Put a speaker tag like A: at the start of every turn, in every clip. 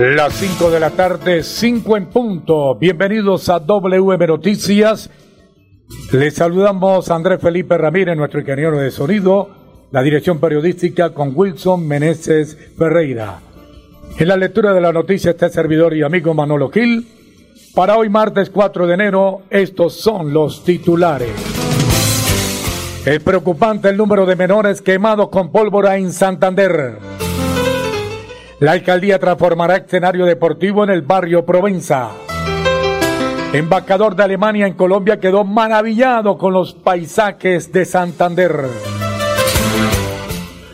A: Las 5 de la tarde, 5 en punto. Bienvenidos a WM Noticias. Les saludamos a Andrés Felipe Ramírez, nuestro ingeniero de sonido, la dirección periodística con Wilson Meneses Ferreira. En la lectura de la noticia este servidor y amigo Manolo Gil. Para hoy martes 4 de enero, estos son los titulares. Es preocupante el número de menores quemados con pólvora en Santander. La alcaldía transformará escenario deportivo en el barrio Provenza. Embajador de Alemania en Colombia quedó maravillado con los paisajes de Santander.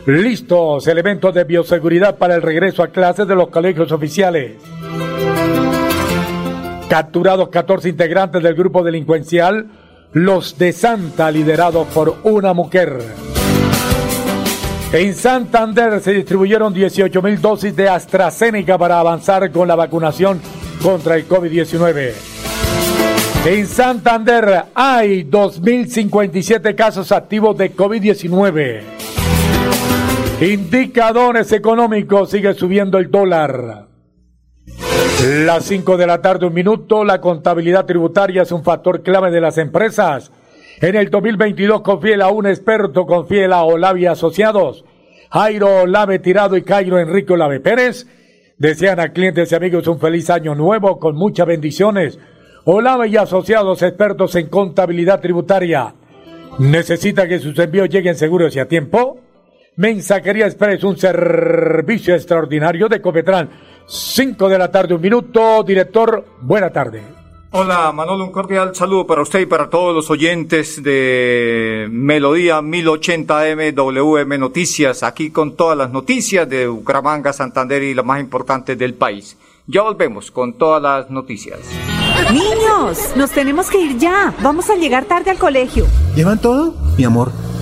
A: Listos elementos de bioseguridad para el regreso a clases de los colegios oficiales. Capturados 14 integrantes del grupo delincuencial, los de Santa, liderados por una mujer. En Santander se distribuyeron 18 mil dosis de AstraZeneca para avanzar con la vacunación contra el COVID-19. En Santander hay 2.057 casos activos de COVID-19. Indicadores económicos, sigue subiendo el dólar. Las 5 de la tarde, un minuto, la contabilidad tributaria es un factor clave de las empresas. En el 2022 confíe a un experto, confíe a Olave Asociados. Jairo Olave Tirado y Cairo Enrique Olave Pérez desean a clientes y amigos un feliz año nuevo con muchas bendiciones. Olave y Asociados expertos en contabilidad tributaria. ¿Necesita que sus envíos lleguen seguros y a tiempo? Mensajería Express, un servicio extraordinario de Copetran. 5 de la tarde, un minuto. Director, buena tarde.
B: Hola Manolo, un cordial saludo para usted y para todos los oyentes de Melodía 1080M WM Noticias, aquí con todas las noticias de Bucaramanga, Santander y las más importantes del país. Ya volvemos con todas las noticias.
C: Niños, nos tenemos que ir ya. Vamos a llegar tarde al colegio.
D: ¿Llevan todo? Mi amor,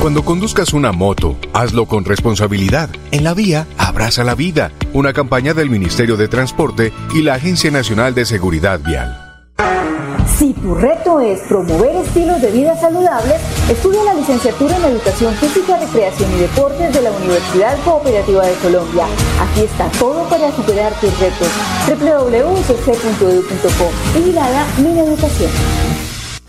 E: Cuando conduzcas una moto, hazlo con responsabilidad. En la vía, abraza la vida. Una campaña del Ministerio de Transporte y la Agencia Nacional de Seguridad Vial.
F: Si tu reto es promover estilos de vida saludables, estudia la licenciatura en Educación Física, Recreación y Deportes de la Universidad Cooperativa de Colombia. Aquí está todo para superar tus retos. www.cc.edu.co. Vigilada Mi Educación.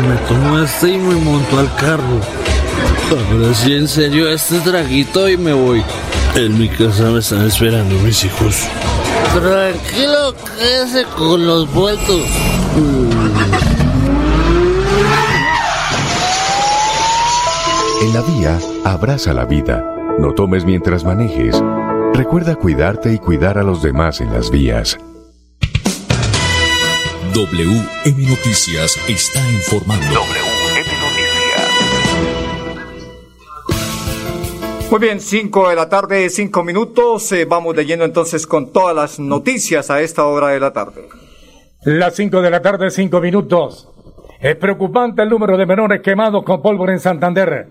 G: Me tomo este y me monto al carro. Ahora sí, en serio, este traguito y me voy. En mi casa me están esperando mis hijos.
H: Tranquilo, quédese con los vueltos.
E: En la vía, abraza la vida. No tomes mientras manejes. Recuerda cuidarte y cuidar a los demás en las vías.
I: WM Noticias está informando.
B: WM Noticias. Muy bien, 5 de la tarde, 5 minutos. Eh, vamos leyendo entonces con todas las noticias a esta hora de la tarde.
A: Las 5 de la tarde, 5 minutos. Es preocupante el número de menores quemados con pólvora en Santander.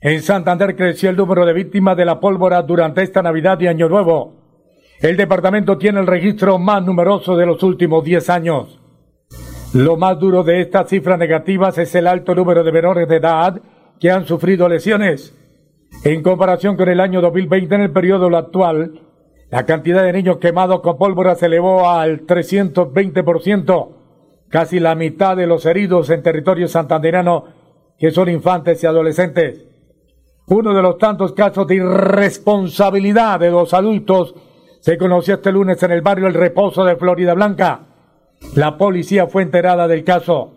A: En Santander creció el número de víctimas de la pólvora durante esta Navidad y Año Nuevo. El departamento tiene el registro más numeroso de los últimos 10 años. Lo más duro de estas cifras negativas es el alto número de menores de edad que han sufrido lesiones. En comparación con el año 2020, en el periodo actual, la cantidad de niños quemados con pólvora se elevó al 320%, casi la mitad de los heridos en territorio santanderano que son infantes y adolescentes. Uno de los tantos casos de irresponsabilidad de los adultos se conoció este lunes en el barrio El Reposo de Florida Blanca. La policía fue enterada del caso.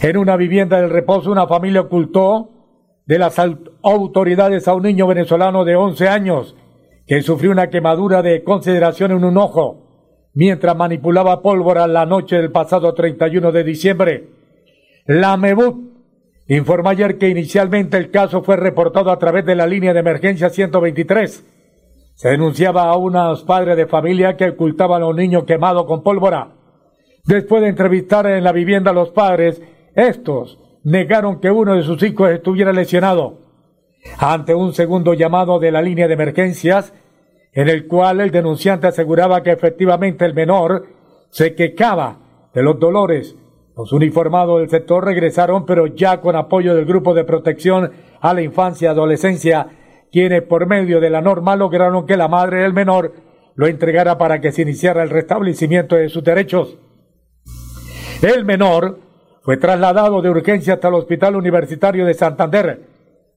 A: En una vivienda del Reposo, una familia ocultó de las autoridades a un niño venezolano de 11 años que sufrió una quemadura de consideración en un ojo mientras manipulaba pólvora la noche del pasado 31 de diciembre. La MEBUT informó ayer que inicialmente el caso fue reportado a través de la línea de emergencia 123. Se denunciaba a unos padres de familia que ocultaban a un niño quemado con pólvora. Después de entrevistar en la vivienda a los padres, estos negaron que uno de sus hijos estuviera lesionado. Ante un segundo llamado de la línea de emergencias, en el cual el denunciante aseguraba que efectivamente el menor se quejaba de los dolores los uniformados del sector regresaron, pero ya con apoyo del Grupo de Protección a la Infancia y Adolescencia, quienes por medio de la norma lograron que la madre del menor lo entregara para que se iniciara el restablecimiento de sus derechos. El menor fue trasladado de urgencia hasta el Hospital Universitario de Santander,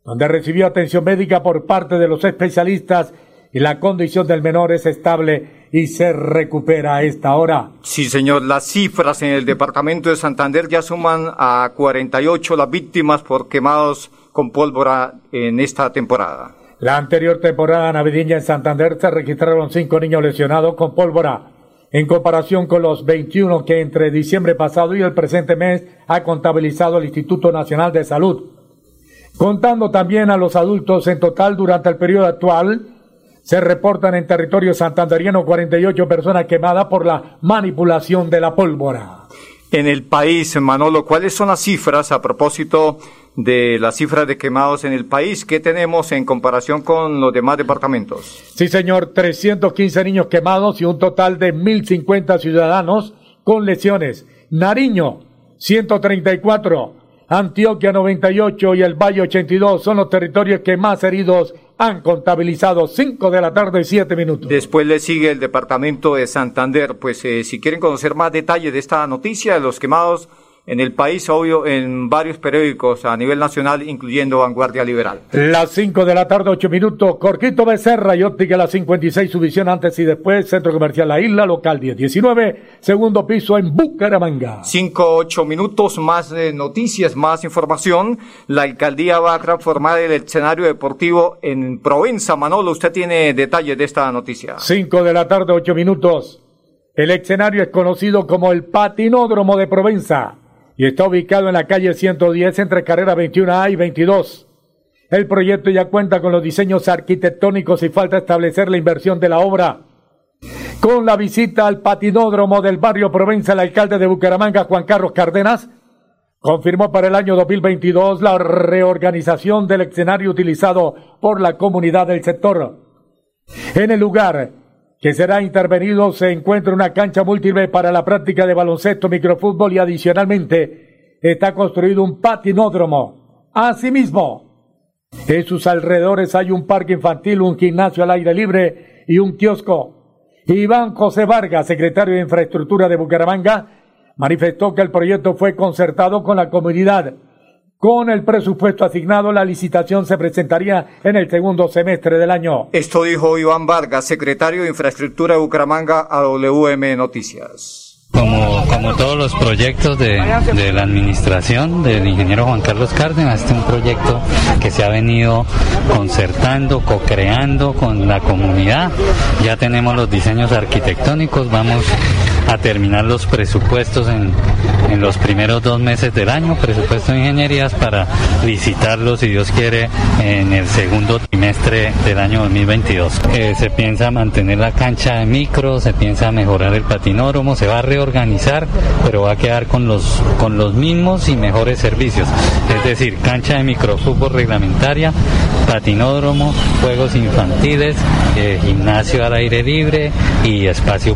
A: donde recibió atención médica por parte de los especialistas y la condición del menor es estable y se recupera a esta hora.
B: Sí, señor, las cifras en el departamento de Santander ya suman a 48 las víctimas por quemados con pólvora en esta temporada.
A: La anterior temporada navideña en Santander se registraron cinco niños lesionados con pólvora, en comparación con los 21 que entre diciembre pasado y el presente mes ha contabilizado el Instituto Nacional de Salud. Contando también a los adultos en total durante el periodo actual, se reportan en territorio santanderiano 48 personas quemadas por la manipulación de la pólvora.
B: En el país, Manolo, ¿cuáles son las cifras a propósito de las cifras de quemados en el país? ¿Qué tenemos en comparación con los demás departamentos?
A: Sí, señor, 315 niños quemados y un total de 1.050 ciudadanos con lesiones. Nariño, 134. Antioquia 98 y el Valle 82 son los territorios que más heridos han contabilizado 5 de la tarde y 7 minutos.
B: Después le sigue el departamento de Santander. Pues eh, si quieren conocer más detalles de esta noticia, de los quemados en el país, obvio, en varios periódicos a nivel nacional, incluyendo Vanguardia Liberal.
A: Las 5 de la tarde, 8 minutos, Corquito Becerra y Óptica la 56, su visión antes y después, Centro Comercial La Isla, local 1019, segundo piso en Bucaramanga.
B: 5, 8 minutos, más eh, noticias, más información. La alcaldía va a transformar el escenario deportivo en Provenza. Manolo, usted tiene detalles de esta noticia.
A: 5 de la tarde, 8 minutos. El escenario es conocido como el Patinódromo de Provenza y está ubicado en la calle 110 entre carrera 21A y 22. El proyecto ya cuenta con los diseños arquitectónicos y falta establecer la inversión de la obra. Con la visita al patinódromo del barrio Provenza, el alcalde de Bucaramanga, Juan Carlos Cárdenas, confirmó para el año 2022 la reorganización del escenario utilizado por la comunidad del sector. En el lugar que será intervenido se encuentra una cancha múltiple para la práctica de baloncesto, microfútbol y adicionalmente está construido un patinódromo. Asimismo, en sus alrededores hay un parque infantil, un gimnasio al aire libre y un kiosco. Iván José Vargas, secretario de Infraestructura de Bucaramanga, manifestó que el proyecto fue concertado con la comunidad Con el presupuesto asignado, la licitación se presentaría en el segundo semestre del año.
B: Esto dijo Iván Vargas, secretario de Infraestructura de Bucaramanga a WM Noticias.
J: Como, como todos los proyectos de, de, la administración del ingeniero Juan Carlos Cárdenas, este es un proyecto que se ha venido concertando, co-creando con la comunidad. Ya tenemos los diseños arquitectónicos, vamos a terminar los presupuestos en, en los primeros dos meses del año, presupuesto de ingenierías para licitarlos, si Dios quiere, en el segundo trimestre del año 2022. Eh, se piensa mantener la cancha de micro, se piensa mejorar el patinódromo, se va a reorganizar, pero va a quedar con los, con los mismos y mejores servicios. Es decir, cancha de microfútbol reglamentaria, patinódromo, juegos infantiles, eh, gimnasio al aire libre y espacio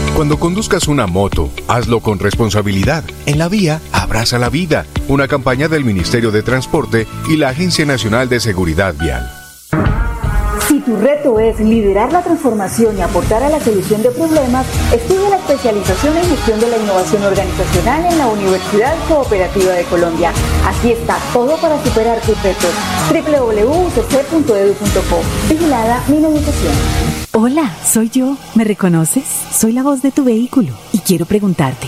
E: Cuando conduzcas una moto, hazlo con responsabilidad. En la vía, abraza la vida. Una campaña del Ministerio de Transporte y la Agencia Nacional de Seguridad Vial.
F: Si tu reto es liderar la transformación y aportar a la solución de problemas, estudia la especialización en gestión de la innovación organizacional en la Universidad Cooperativa de Colombia. Aquí está todo para superar tus retos. www.ucc.edu.co. Vigilada mi educación.
C: Hola, soy yo. ¿Me reconoces? Soy la voz de tu vehículo y quiero preguntarte,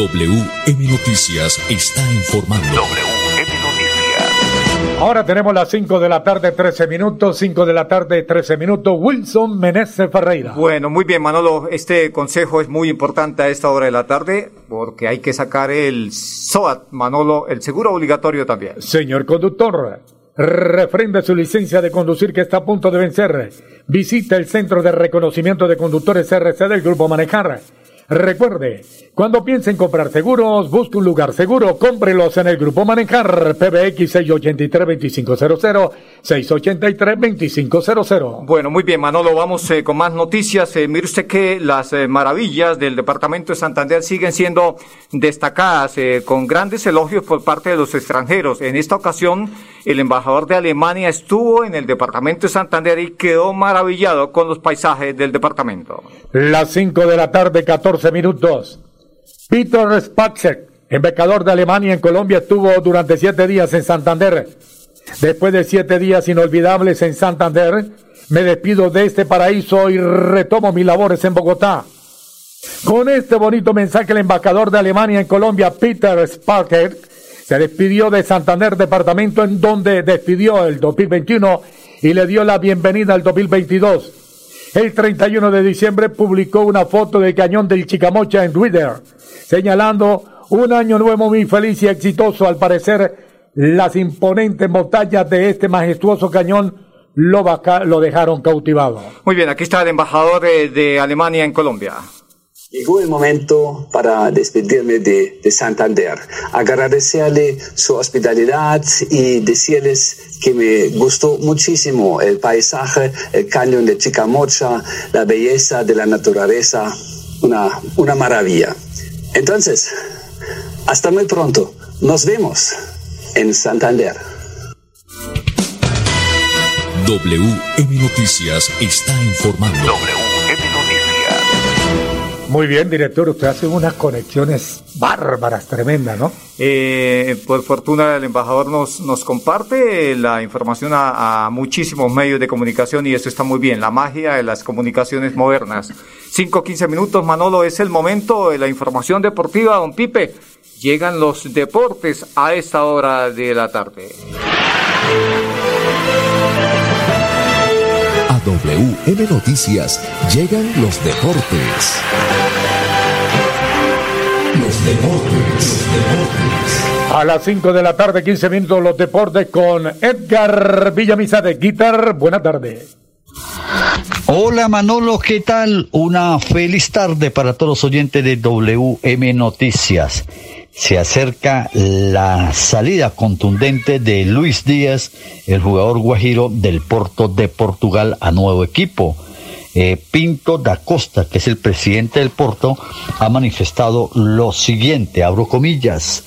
I: WM Noticias está informando.
A: WM Noticias. Ahora tenemos las 5 de la tarde, 13 minutos, 5 de la tarde, 13 minutos. Wilson Meneses Ferreira.
B: Bueno, muy bien, Manolo. Este consejo es muy importante a esta hora de la tarde porque hay que sacar el SOAT, Manolo, el seguro obligatorio también.
A: Señor conductor. Refrende su licencia de conducir que está a punto de vencer. Visita el Centro de Reconocimiento de Conductores RC del Grupo Manejar. Recuerde, cuando piense en comprar seguros, busque un lugar seguro, cómprelos en el Grupo Manejar, PBX 683-2500, 683-2500.
B: Bueno, muy bien, Manolo, vamos eh, con más noticias. Eh, mire usted que las eh, maravillas del Departamento de Santander siguen siendo destacadas eh, con grandes elogios por parte de los extranjeros. En esta ocasión, el embajador de Alemania estuvo en el Departamento de Santander y quedó maravillado con los paisajes del departamento.
A: Las 5 de la tarde, 14 minutos. Peter Spacek, embajador de Alemania en Colombia, estuvo durante siete días en Santander. Después de siete días inolvidables en Santander, me despido de este paraíso y retomo mis labores en Bogotá. Con este bonito mensaje, el embajador de Alemania en Colombia, Peter Sparker, se despidió de Santander, departamento en donde despidió el 2021 y le dio la bienvenida al 2022. El 31 de diciembre publicó una foto del cañón del Chicamocha en Twitter, señalando un año nuevo muy feliz y exitoso. Al parecer, las imponentes montañas de este majestuoso cañón lo, lo dejaron cautivado.
B: Muy bien, aquí está el embajador de, de Alemania en Colombia.
K: Llegó el momento para despedirme de, de, Santander, agradecerle su hospitalidad y decirles que me gustó muchísimo el paisaje, el cañón de Chicamocha, la belleza de la naturaleza, una, una maravilla. Entonces, hasta muy pronto, nos vemos en Santander.
I: WM Noticias está informando.
A: Muy bien, director, usted hace unas conexiones bárbaras, tremendas, ¿no?
B: Eh, por fortuna el embajador nos, nos comparte la información a, a, muchísimos medios de comunicación y eso está muy bien, la magia de las comunicaciones modernas. 5, 15 minutos, Manolo, es el momento de la información deportiva, don Pipe. Llegan los deportes a esta hora de la tarde.
L: A WM Noticias llegan los deportes. Los deportes, los deportes.
A: A las 5 de la tarde, 15 minutos, los deportes con Edgar Villamisa de Guitar. Buenas tardes.
M: Hola Manolo, ¿qué tal? Una feliz tarde para todos los oyentes de WM Noticias. Se acerca la salida contundente de Luis Díaz, el jugador guajiro del Porto de Portugal, a nuevo equipo. Eh, Pinto da Costa, que es el presidente del Porto, ha manifestado lo siguiente, abro comillas,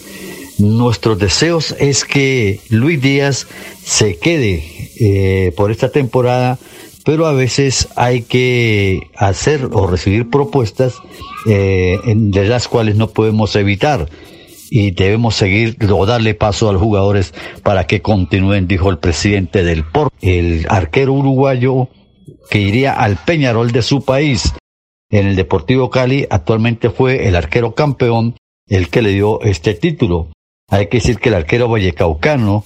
M: nuestros deseos es que Luis Díaz se quede eh, por esta temporada, pero a veces hay que hacer o recibir propuestas eh, de las cuales no podemos evitar y debemos seguir o darle paso a los jugadores para que continúen, dijo el presidente del Porto. El arquero uruguayo que iría al Peñarol de su país. En el Deportivo Cali actualmente fue el arquero campeón el que le dio este título. Hay que decir que el arquero vallecaucano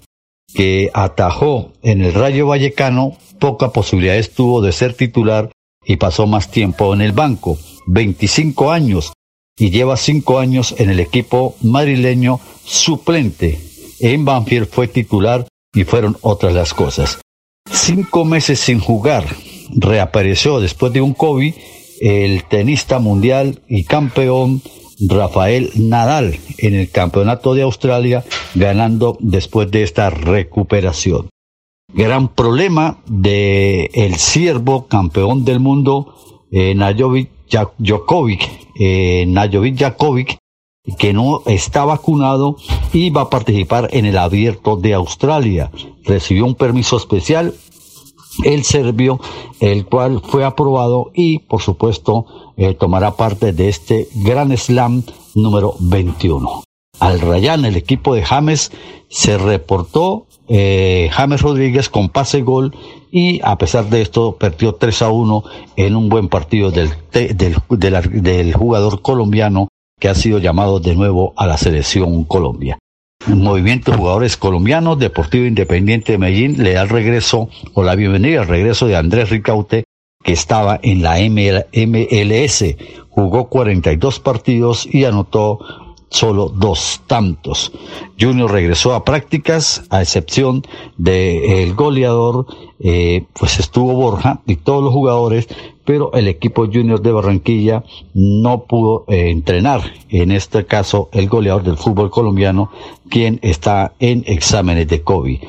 M: que atajó en el Rayo Vallecano, poca posibilidad tuvo de ser titular y pasó más tiempo en el banco, 25 años, y lleva 5 años en el equipo madrileño suplente. En Banfield fue titular y fueron otras las cosas. Cinco meses sin jugar, reapareció después de un COVID el tenista mundial y campeón Rafael Nadal en el Campeonato de Australia, ganando después de esta recuperación. Gran problema de el siervo campeón del mundo, eh, Najovic Djokovic, eh, Djokovic, que no está vacunado y va a participar en el abierto de Australia. Recibió un permiso especial el serbio, el cual fue aprobado y, por supuesto, eh, tomará parte de este Gran Slam número 21. Al Rayán, el equipo de James, se reportó eh, James Rodríguez con pase gol y a pesar de esto perdió 3 a 1 en un buen partido del, del, del, jugador colombiano que ha sido llamado de nuevo a la selección Colombia. Movimiento Jugadores Colombianos, Deportivo Independiente de Medellín, le da el regreso o la bienvenida al regreso de Andrés Ricaute, que estaba en la MLS. Jugó 42 partidos y anotó solo dos tantos. Junior regresó a prácticas, a excepción del goleador, eh, pues estuvo Borja y todos los jugadores, pero el equipo Junior de Barranquilla no pudo eh, entrenar. En este caso, el goleador del fútbol colombiano, quien está en exámenes de COVID.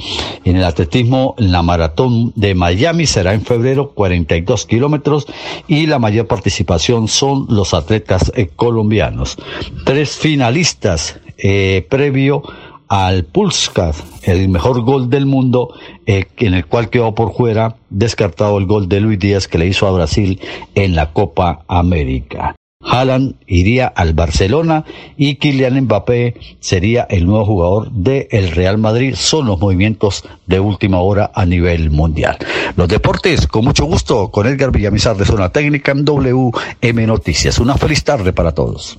M: En el atletismo, la maratón de Miami será en febrero, 42 kilómetros, y la mayor participación son los atletas eh, colombianos. Tres finalistas eh, previo al Pulscar, el mejor gol del mundo, eh, en el cual quedó por fuera, descartado el gol de Luis Díaz que le hizo a Brasil en la Copa América. Haaland iría al Barcelona y Kylian Mbappé sería el nuevo jugador del Real Madrid. Son los movimientos de última hora a nivel mundial. Los deportes, con mucho gusto, con Edgar Villamizar de Zona Técnica en WM Noticias. Una feliz tarde para todos.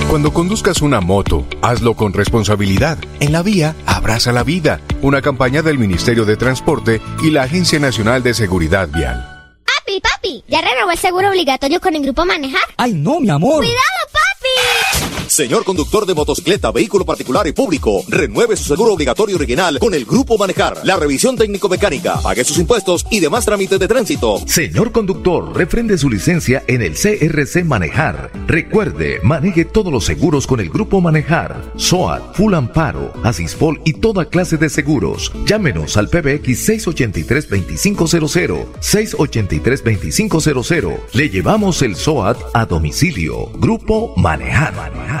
E: Cuando conduzcas una moto, hazlo con responsabilidad. En la vía, abraza la vida. Una campaña del Ministerio de Transporte y la Agencia Nacional de Seguridad Vial.
N: Papi, papi, ¿ya renovó el seguro obligatorio con el grupo Manejar?
O: Ay, no, mi amor.
N: ¡Cuidado, papi!
P: Señor conductor de motocicleta, vehículo particular y público, renueve su seguro obligatorio original con el Grupo Manejar. La revisión técnico-mecánica, pague sus impuestos y demás trámites de tránsito.
L: Señor conductor, refrende su licencia en el CRC Manejar. Recuerde, maneje todos los seguros con el Grupo Manejar. SOAT, Full Amparo, Asispol y toda clase de seguros. Llámenos al PBX 683-2500. 683-2500. Le llevamos el SOAT a domicilio. Grupo Manejar.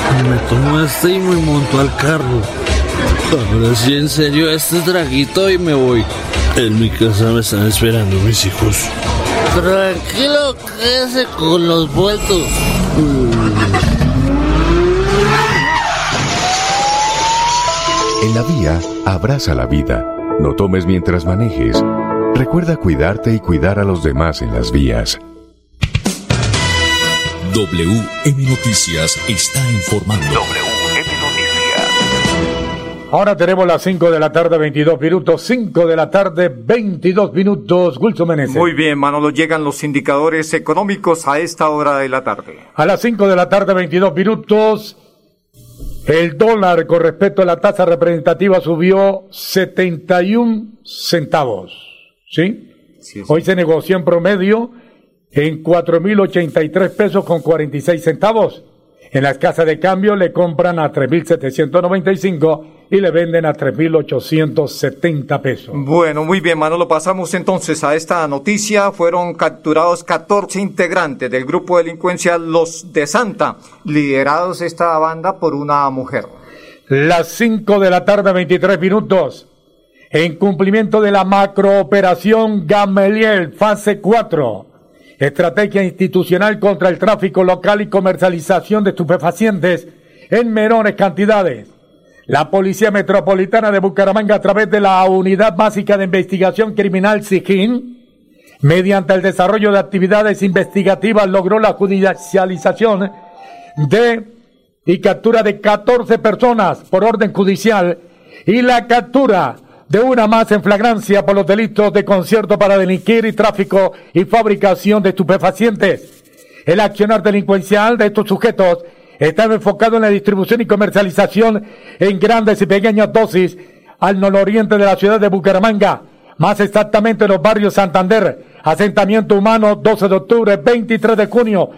G: Me tomo este y me monto al carro. Ahora sí, en serio, este traguito y me voy. En mi casa me están esperando mis hijos.
H: Tranquilo, quédese con los vueltos.
E: En la vía, abraza la vida. No tomes mientras manejes. Recuerda cuidarte y cuidar a los demás en las vías.
I: WM Noticias está informando.
A: Ahora tenemos las 5 de la tarde, 22 minutos. 5 de la tarde, 22 minutos. Wilson Meneses.
B: Muy bien, Manolo. Llegan los indicadores económicos a esta hora de la tarde.
A: A las 5 de la tarde, 22 minutos. El dólar con respecto a la tasa representativa subió 71 centavos. ¿Sí? Hoy se negoció en promedio en 4.083 pesos con 46 centavos. En las casas de cambio le compran a 3.795 y le venden a 3.870 pesos.
B: Bueno, muy bien, Manolo. Pasamos entonces a esta noticia. Fueron capturados 14 integrantes del grupo delincuencial Los de Santa, liderados esta banda por una mujer.
A: Las 5 de la tarde, 23 minutos. En cumplimiento de la macrooperación Gameliel, fase 4. Estrategia institucional contra el tráfico local y comercialización de estupefacientes en menores cantidades. La Policía Metropolitana de Bucaramanga, a través de la Unidad Básica de Investigación Criminal SIGIN, mediante el desarrollo de actividades investigativas, logró la judicialización de y captura de 14 personas por orden judicial y la captura de una más en flagrancia por los delitos de concierto para delinquir y tráfico y fabricación de estupefacientes. El accionar delincuencial de estos sujetos estaba enfocado en la distribución y comercialización en grandes y pequeñas dosis al nororiente de la ciudad de Bucaramanga, más exactamente en los barrios Santander, Asentamiento humano, 12 de octubre, 23 de junio.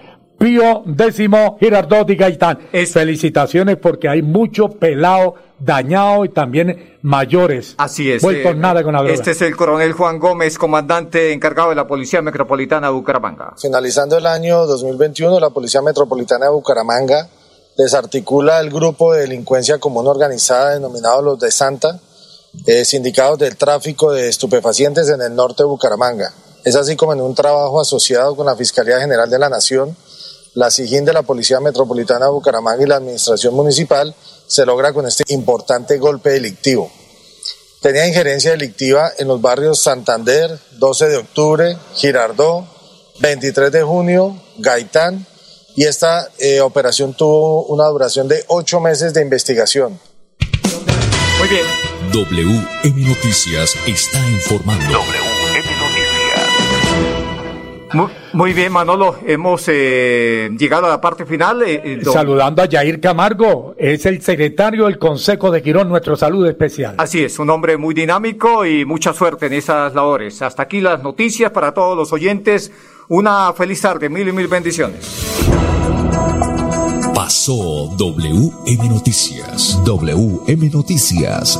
A: Pío décimo Girardot y Gaitán. Felicitaciones porque hay mucho pelado dañado y también mayores.
B: Así es.
A: Vueltos
B: eh,
A: nada con la droga.
B: Este es el coronel Juan Gómez, comandante encargado de la Policía Metropolitana de Bucaramanga.
O: Finalizando el año 2021, la Policía Metropolitana de Bucaramanga desarticula el grupo de delincuencia común organizada denominado Los de Santa, eh, sindicados del tráfico de estupefacientes en el norte de Bucaramanga. Es así como en un trabajo asociado con la Fiscalía General de la Nación, la SIGIN de la Policía Metropolitana de Bucaramanga y la Administración Municipal se logra con este importante golpe delictivo. Tenía injerencia delictiva en los barrios Santander, 12 de octubre, Girardó, 23 de junio, Gaitán, y esta eh, operación tuvo una duración de ocho meses de investigación.
B: Muy bien.
I: WM Noticias está informando.
B: Muy, muy bien, Manolo. Hemos eh, llegado a la parte final. eh, eh, don-
A: Saludando a Yair Camargo, es el secretario del Consejo de Girón, nuestro saludo especial.
B: Así es, un hombre muy dinámico y mucha suerte en esas labores. Hasta aquí las noticias para todos los oyentes. Una feliz tarde, mil y mil bendiciones.
I: Pasó WM Noticias.
L: WM Noticias.